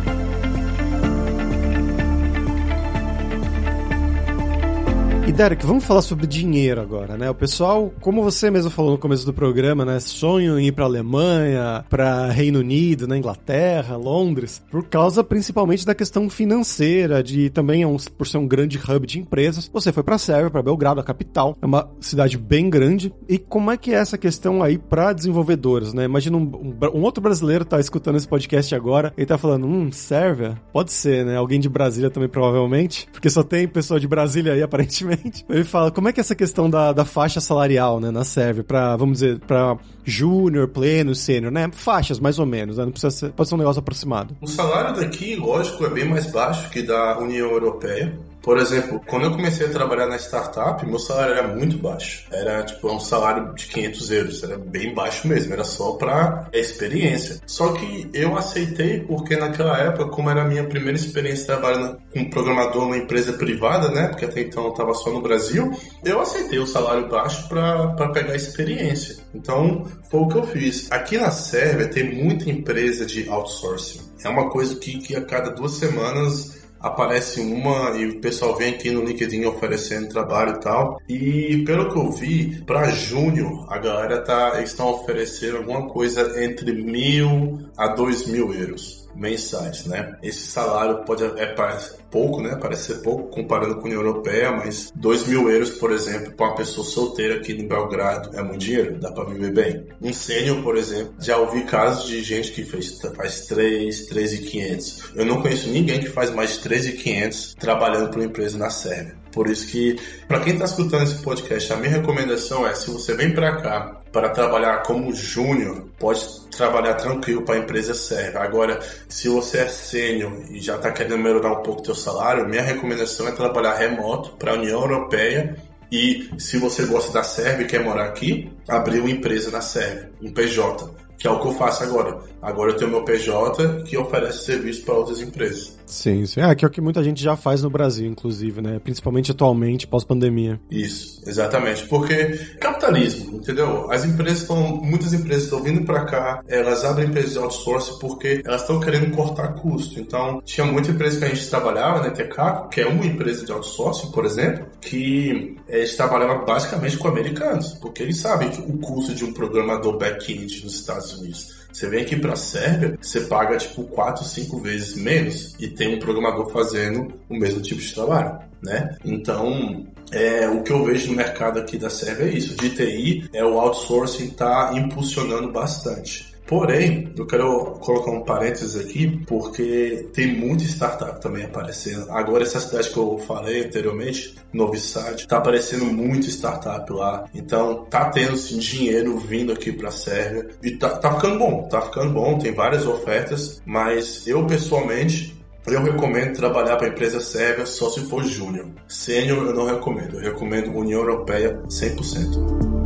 Derek, vamos falar sobre dinheiro agora, né? O pessoal, como você mesmo falou no começo do programa, né? Sonham em ir para Alemanha, para Reino Unido, na Inglaterra, Londres, por causa principalmente da questão financeira, de também é por ser um grande hub de empresas. Você foi para Sérvia, para Belgrado, a capital, é uma cidade bem grande. E como é que é essa questão aí para desenvolvedores, né? Imagina um, um, um, outro brasileiro tá escutando esse podcast agora e tá falando, hum, Sérvia? Pode ser, né? Alguém de Brasília também provavelmente, porque só tem pessoa de Brasília aí aparentemente. Ele fala, como é que é essa questão da, da faixa salarial, né, na serve para vamos dizer, para júnior, pleno, sênior, né? Faixas, mais ou menos, né? Não precisa ser, pode ser um negócio aproximado. O salário daqui, lógico, é bem mais baixo que da União Europeia. Por exemplo, quando eu comecei a trabalhar na startup, meu salário era muito baixo. Era tipo um salário de 500 euros, era bem baixo mesmo, era só para experiência. Só que eu aceitei porque naquela época, como era a minha primeira experiência trabalhando com programador numa empresa privada, né? Porque até então eu estava só no Brasil, eu aceitei o salário baixo para pegar experiência. Então foi o que eu fiz. Aqui na Sérvia tem muita empresa de outsourcing. É uma coisa que, que a cada duas semanas aparece uma e o pessoal vem aqui no LinkedIn oferecendo trabalho e tal. E pelo que eu vi, para junho a galera tá, estão oferecendo alguma coisa entre mil a dois mil euros mensais, né? Esse salário pode é parece pouco, né? Parece ser pouco comparando com a União Europeia, mas 2 mil euros, por exemplo, para uma pessoa solteira aqui em Belgrado é muito dinheiro, dá para viver bem. Um sênior, por exemplo, já ouvi casos de gente que fez, faz 3, 3,500. Eu não conheço ninguém que faz mais de 3,500 trabalhando para uma empresa na Sérvia. Por isso que, para quem está escutando esse podcast, a minha recomendação é, se você vem para cá para trabalhar como júnior, pode trabalhar tranquilo para a empresa serve. Agora, se você é sênior e já está querendo melhorar um pouco o seu salário, minha recomendação é trabalhar remoto para a União Europeia e se você gosta da Sérvia e quer morar aqui, abrir uma empresa na Sérvia, um PJ que é o que eu faço agora. Agora eu tenho meu PJ que oferece serviço para outras empresas. Sim, sim. É, que é o que muita gente já faz no Brasil, inclusive, né? Principalmente atualmente, pós-pandemia. Isso, exatamente. Porque capitalismo, entendeu? As empresas estão, muitas empresas estão vindo para cá, elas abrem empresas de outsourcing porque elas estão querendo cortar custo. Então, tinha muita empresa que a gente trabalhava, né? É Caco, que é uma empresa de outsourcing, por exemplo, que eles trabalhavam basicamente com americanos, porque eles sabem que o custo de um programador back-end nos Estados Unidos você vem aqui para a Sérvia, você paga tipo 4, 5 vezes menos e tem um programador fazendo o mesmo tipo de trabalho, né? Então, é, o que eu vejo no mercado aqui da Sérvia é isso. De TI, é o outsourcing está impulsionando bastante. Porém, eu quero colocar um parênteses aqui, porque tem muita startup também aparecendo. Agora, essa cidade que eu falei anteriormente, Novi Sad, tá aparecendo muito startup lá. Então, tá tendo sim, dinheiro vindo aqui pra Sérvia. E tá, tá ficando bom, tá ficando bom, tem várias ofertas, mas eu pessoalmente eu recomendo trabalhar para empresa sérvia só se for júnior. Sênior eu não recomendo. Eu recomendo União Europeia 100%.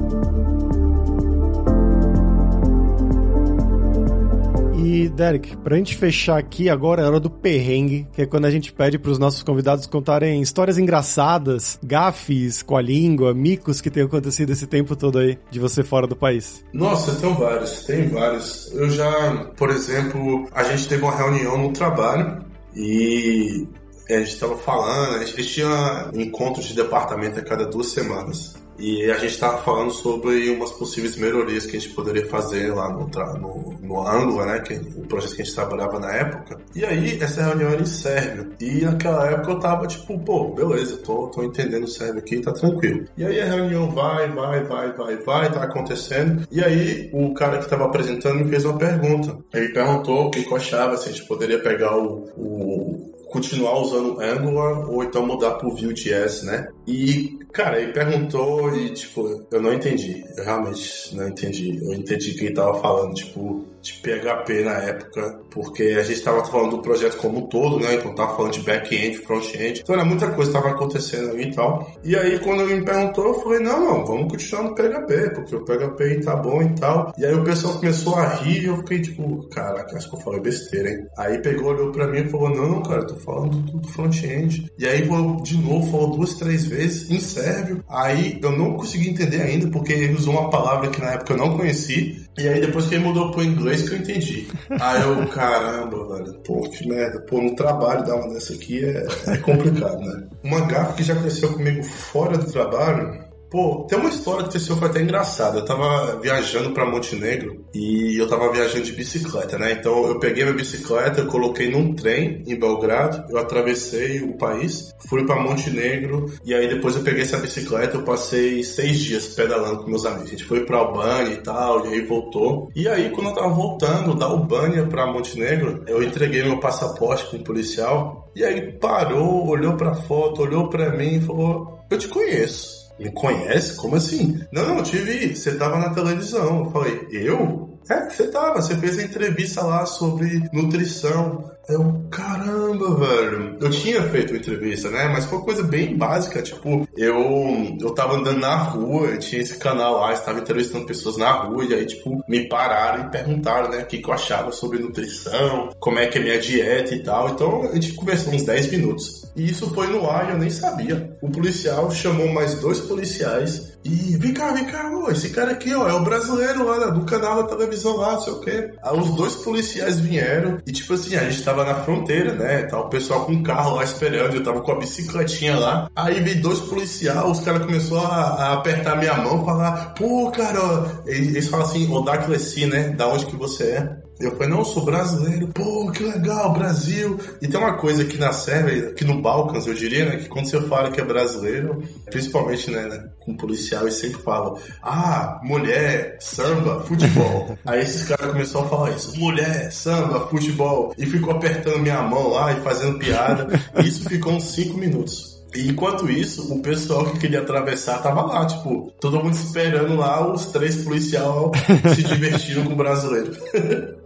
E, Derek, pra gente fechar aqui, agora é hora do perrengue, que é quando a gente pede pros nossos convidados contarem histórias engraçadas, gafes com a língua, micos que tenham acontecido esse tempo todo aí de você fora do país. Nossa, tem vários, tem vários. Eu já, por exemplo, a gente teve uma reunião no trabalho e a gente estava falando, a gente tinha encontros de departamento a cada duas semanas. E a gente estava falando sobre umas possíveis melhorias que a gente poderia fazer lá no, no, no Angular, né? Que, o projeto que a gente trabalhava na época. E aí, essa reunião era em sérvio. E naquela época eu tava tipo, pô, beleza, tô, tô entendendo o sérvio aqui, tá tranquilo. E aí a reunião vai, vai, vai, vai, vai, tá acontecendo. E aí o cara que tava apresentando me fez uma pergunta. Ele perguntou o que eu achava, se a gente poderia pegar o, o continuar usando Angular ou então mudar pro Vue.js, né? E, cara, ele perguntou e, tipo, eu não entendi. Eu realmente não entendi. Eu entendi que ele tava falando, tipo, de PHP na época, porque a gente estava falando do projeto como um todo, né? Então tava falando de back-end, front-end. Então era muita coisa que estava acontecendo ali e tal. E aí quando ele me perguntou, eu falei, não, não, vamos continuar no PHP, porque o PHP tá bom e tal. E aí o pessoal começou a rir e eu fiquei tipo, caraca, acho que eu falei besteira, hein? Aí pegou, olhou pra mim e falou, não, cara, tô falando do, do front-end. E aí de novo, falou duas, três vezes em sérvio. Aí eu não consegui entender ainda, porque ele usou uma palavra que na época eu não conheci. E aí depois que ele mudou pro inglês que eu entendi. Aí eu, caramba, velho, pô, que merda. Pô, no trabalho dar uma dessa aqui é, é complicado, né? Uma gafa que já aconteceu comigo fora do trabalho Pô, tem uma história que aconteceu foi até engraçada. Eu tava viajando para Montenegro e eu tava viajando de bicicleta, né? Então eu peguei minha bicicleta, eu coloquei num trem em Belgrado, eu atravessei o país, fui para Montenegro e aí depois eu peguei essa bicicleta, eu passei seis dias pedalando com meus amigos. A gente foi pra Albânia e tal, e aí voltou. E aí quando eu tava voltando da Albânia pra Montenegro, eu entreguei meu passaporte pro um policial e aí parou, olhou pra foto, olhou pra mim e falou: Eu te conheço. Me conhece? Como assim? Não, não, tive. Você tava na televisão. Eu falei, eu? É, você tava, você fez a entrevista lá sobre nutrição. Eu, caramba, velho. Eu tinha feito uma entrevista, né? Mas foi uma coisa bem básica. Tipo, eu, eu tava andando na rua, eu tinha esse canal lá, estava entrevistando pessoas na rua, e aí, tipo, me pararam e perguntaram, né, o que, que eu achava sobre nutrição, como é que é minha dieta e tal. Então, a gente conversou uns 10 minutos. E isso foi no ar e eu nem sabia. O policial chamou mais dois policiais e vem cá, vem cá, ó, esse cara aqui, ó, é o brasileiro lá do canal da televisão lá, sei o quê. Aí os dois policiais vieram e, tipo assim, a gente tava na fronteira, né? Tá o pessoal com o carro lá esperando, eu tava com a bicicletinha lá. Aí veio dois policiais, os caras começaram a, a, apertar minha mão, falar, pô, cara, eles, eles falam assim, Odaklesi, né? Da onde que você é? Eu falei, não, eu sou brasileiro. Pô, que legal, Brasil. E tem uma coisa aqui na Sérvia, aqui no Balcãs, eu diria, né? Que quando você fala que é brasileiro, principalmente, né, né com policial, eles sempre falam, ah, mulher, samba, futebol. Aí esses caras começaram a falar isso, mulher, samba, futebol. E ficou apertando minha mão lá e fazendo piada. E isso ficou uns 5 minutos. E enquanto isso, o pessoal que queria atravessar tava lá, tipo, todo mundo esperando lá, os três policiais se divertindo com o brasileiro.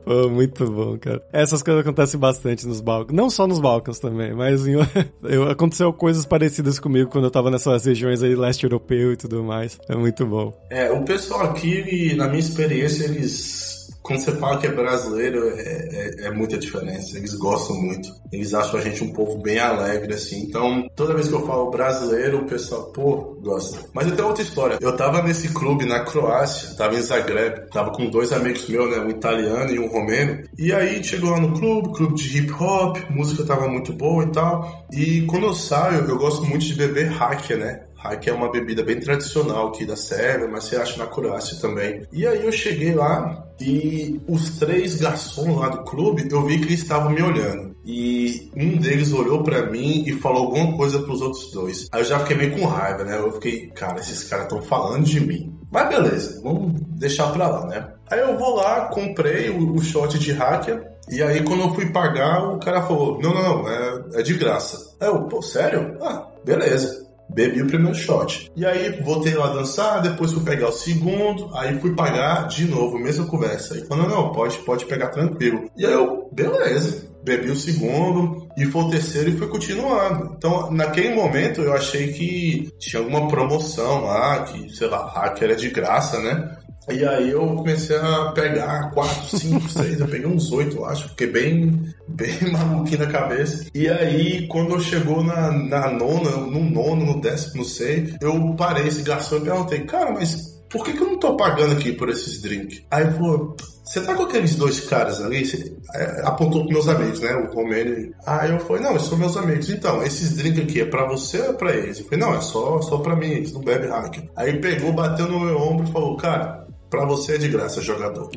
Pô, muito bom, cara. Essas coisas acontecem bastante nos Balcãs. Não só nos Balcãs também, mas em... eu, aconteceu coisas parecidas comigo quando eu tava nessas regiões aí, leste europeu e tudo mais. É muito bom. É, o pessoal aqui, na minha experiência, eles quando você fala que é brasileiro, é, é, é, muita diferença. Eles gostam muito. Eles acham a gente um povo bem alegre, assim. Então, toda vez que eu falo brasileiro, o pessoal, pô, gosta. Mas eu tenho outra história. Eu tava nesse clube na Croácia, tava em Zagreb, tava com dois amigos meus, né? Um italiano e um romeno. E aí chegou lá no clube, clube de hip hop, música tava muito boa e tal. E quando eu saio, eu gosto muito de beber hacker, né? Hack é uma bebida bem tradicional aqui da Sérvia, mas você acha na Croácia também. E aí eu cheguei lá e os três garçons lá do clube, eu vi que eles estavam me olhando. E um deles olhou para mim e falou alguma coisa pros outros dois. Aí eu já fiquei meio com raiva, né? Eu fiquei, cara, esses caras estão falando de mim. Mas beleza, vamos deixar pra lá, né? Aí eu vou lá, comprei o, o shot de hacker. E aí quando eu fui pagar, o cara falou, não, não, não, é, é de graça. Aí eu, pô, sério? Ah, beleza bebi o primeiro shot. E aí voltei lá dançar, depois fui pegar o segundo, aí fui pagar de novo, mesma conversa. Aí falou, não, pode, pode pegar tranquilo. E aí eu, beleza. Bebi o segundo e foi o terceiro e fui continuando. Então, naquele momento eu achei que tinha alguma promoção lá, que, sei lá, hack era de graça, né? E aí eu comecei a pegar 4, 5, 6, eu peguei uns 8, acho, fiquei bem, bem maluquinho na cabeça. E aí, quando chegou na, na nona, no nono, no décimo, não sei, eu parei esse garçom e perguntei, cara, mas por que, que eu não tô pagando aqui por esses drinks? Aí falou, você tá com aqueles dois caras ali? Você, é, apontou pros meus amigos, né? O Romênio. Aí eu falei, não, eles são meus amigos. Então, esses drinks aqui é pra você ou é pra eles? Eu falei, não, é só, só pra mim, eles não bebem hack. Aí pegou, bateu no meu ombro e falou, cara, Pra você é de graça, jogador.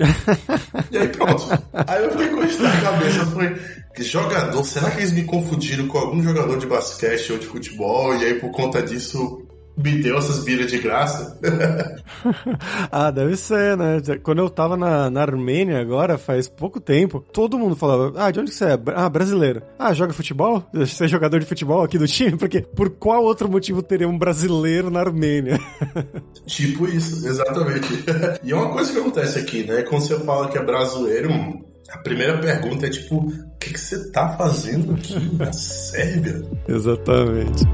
e aí pronto. Aí eu fui encostar a cabeça, eu falei, jogador, será que eles me confundiram com algum jogador de basquete ou de futebol? E aí por conta disso me deu essas bilhas de graça. ah, deve ser, né? Quando eu tava na, na Armênia agora, faz pouco tempo, todo mundo falava, ah, de onde você é? Ah, brasileiro. Ah, joga futebol? Você é jogador de futebol aqui do time? Porque por qual outro motivo teria um brasileiro na Armênia? tipo isso, exatamente. e é uma coisa que acontece aqui, né? Quando você fala que é brasileiro, a primeira pergunta é tipo, o que, que você tá fazendo aqui na Sérvia? Exatamente.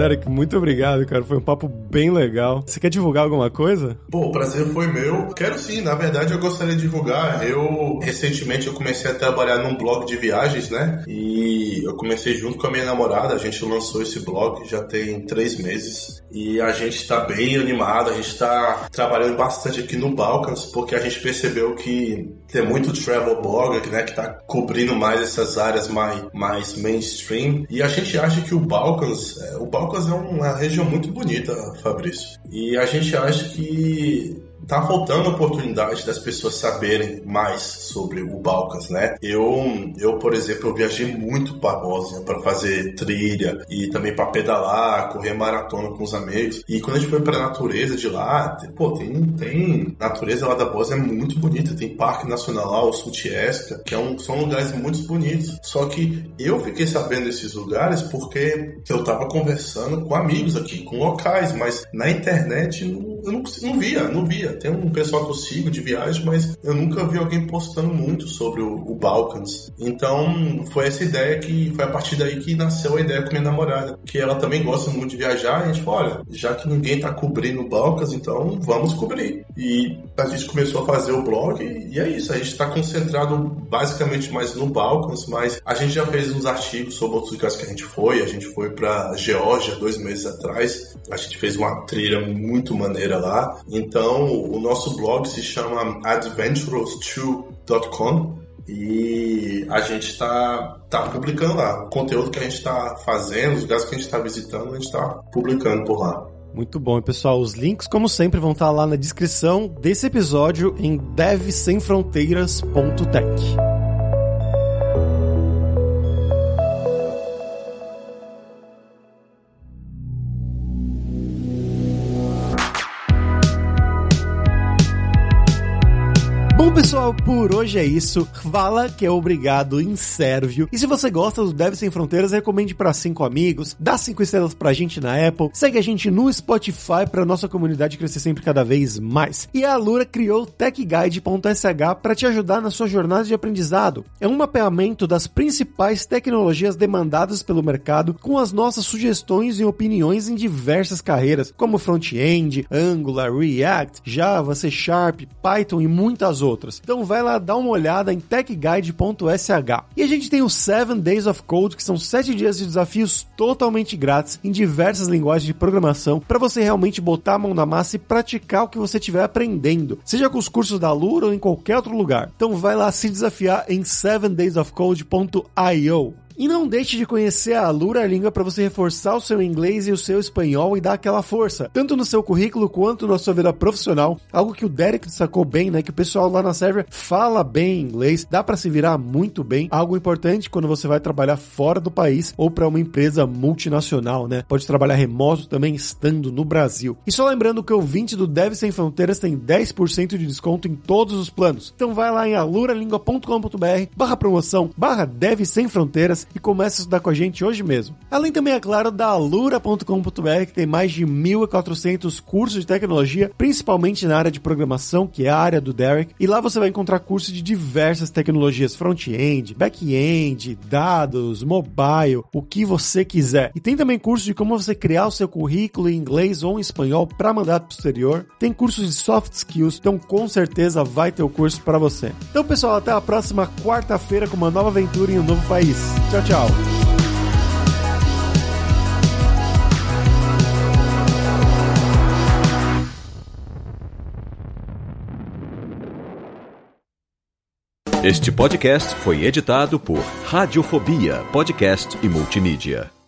Derek, muito obrigado, cara. Foi um papo bem legal. Você quer divulgar alguma coisa? Pô, o prazer foi meu. Quero sim, na verdade eu gostaria de divulgar. Eu, recentemente, eu comecei a trabalhar num blog de viagens, né? E eu comecei junto com a minha namorada. A gente lançou esse blog já tem três meses. E a gente está bem animado, a gente está trabalhando bastante aqui no Balkans, porque a gente percebeu que tem muito travel blogger, né, que está cobrindo mais essas áreas mais, mais mainstream. E a gente acha que o Balkans, é, o Balkans é uma região muito bonita, Fabrício. E a gente acha que tá faltando oportunidade das pessoas saberem mais sobre o Balcãs, né? Eu, eu por exemplo, eu viajei muito para Bósnia para fazer trilha e também para pedalar, correr maratona com os amigos. E quando a gente foi para a natureza de lá, pô, tem, tem natureza lá da Bósnia é muito bonita. Tem Parque Nacional lá, o Sutjeska, que é um, são lugares muito bonitos. Só que eu fiquei sabendo desses lugares porque eu tava conversando com amigos aqui, com locais, mas na internet eu não, não via, não via tem um pessoal que eu sigo de viagem, mas eu nunca vi alguém postando muito sobre o, o Balkans. Então, foi essa ideia que foi a partir daí que nasceu a ideia com minha namorada, que ela também gosta muito de viajar, e a gente falou, olha, já que ninguém tá cobrindo o Balkans, então vamos cobrir. E a gente começou a fazer o blog e é isso, a gente está concentrado basicamente mais no Balkans, mas a gente já fez uns artigos sobre outros lugares que a gente foi, a gente foi para Geórgia dois meses atrás, a gente fez uma trilha muito maneira lá, então o nosso blog se chama adventurous2.com e a gente está tá publicando lá. O conteúdo que a gente está fazendo, os lugares que a gente está visitando, a gente está publicando por lá. Muito bom, pessoal. Os links, como sempre, vão estar tá lá na descrição desse episódio em devsemfronteiras.tech. por hoje é isso. Fala que é obrigado em sérvio. E se você gosta do Deve Sem Fronteiras, recomende para cinco amigos, dá cinco estrelas pra gente na Apple, segue a gente no Spotify pra nossa comunidade crescer sempre cada vez mais. E a Alura criou techguide.sh para te ajudar na sua jornada de aprendizado. É um mapeamento das principais tecnologias demandadas pelo mercado com as nossas sugestões e opiniões em diversas carreiras, como front-end, Angular, React, Java, C Sharp, Python e muitas outras. Então vai lá dar uma olhada em techguide.sh. E a gente tem os 7 Days of Code, que são 7 dias de desafios totalmente grátis em diversas linguagens de programação para você realmente botar a mão na massa e praticar o que você estiver aprendendo, seja com os cursos da Lura ou em qualquer outro lugar. Então vai lá se desafiar em 7daysofcode.io. E não deixe de conhecer a Alura Língua para você reforçar o seu inglês e o seu espanhol e dar aquela força, tanto no seu currículo quanto na sua vida profissional. Algo que o Derek destacou bem, né? Que o pessoal lá na server fala bem inglês, dá para se virar muito bem. Algo importante quando você vai trabalhar fora do país ou para uma empresa multinacional, né? Pode trabalhar remoto também estando no Brasil. E só lembrando que o 20 do Deve Sem Fronteiras tem 10% de desconto em todos os planos. Então vai lá em aluralingua.com.br barra promoção barra Deve Sem Fronteiras e comece a estudar com a gente hoje mesmo. Além também, é claro, da alura.com.br, que tem mais de 1.400 cursos de tecnologia, principalmente na área de programação, que é a área do Derek, e lá você vai encontrar cursos de diversas tecnologias, front-end, back-end, dados, mobile, o que você quiser. E tem também curso de como você criar o seu currículo em inglês ou em espanhol para mandar para o exterior. Tem cursos de soft skills, então com certeza vai ter o curso para você. Então, pessoal, até a próxima quarta-feira com uma nova aventura em um novo país. Tchau, tchau. Este podcast foi editado por Radiofobia, podcast e multimídia.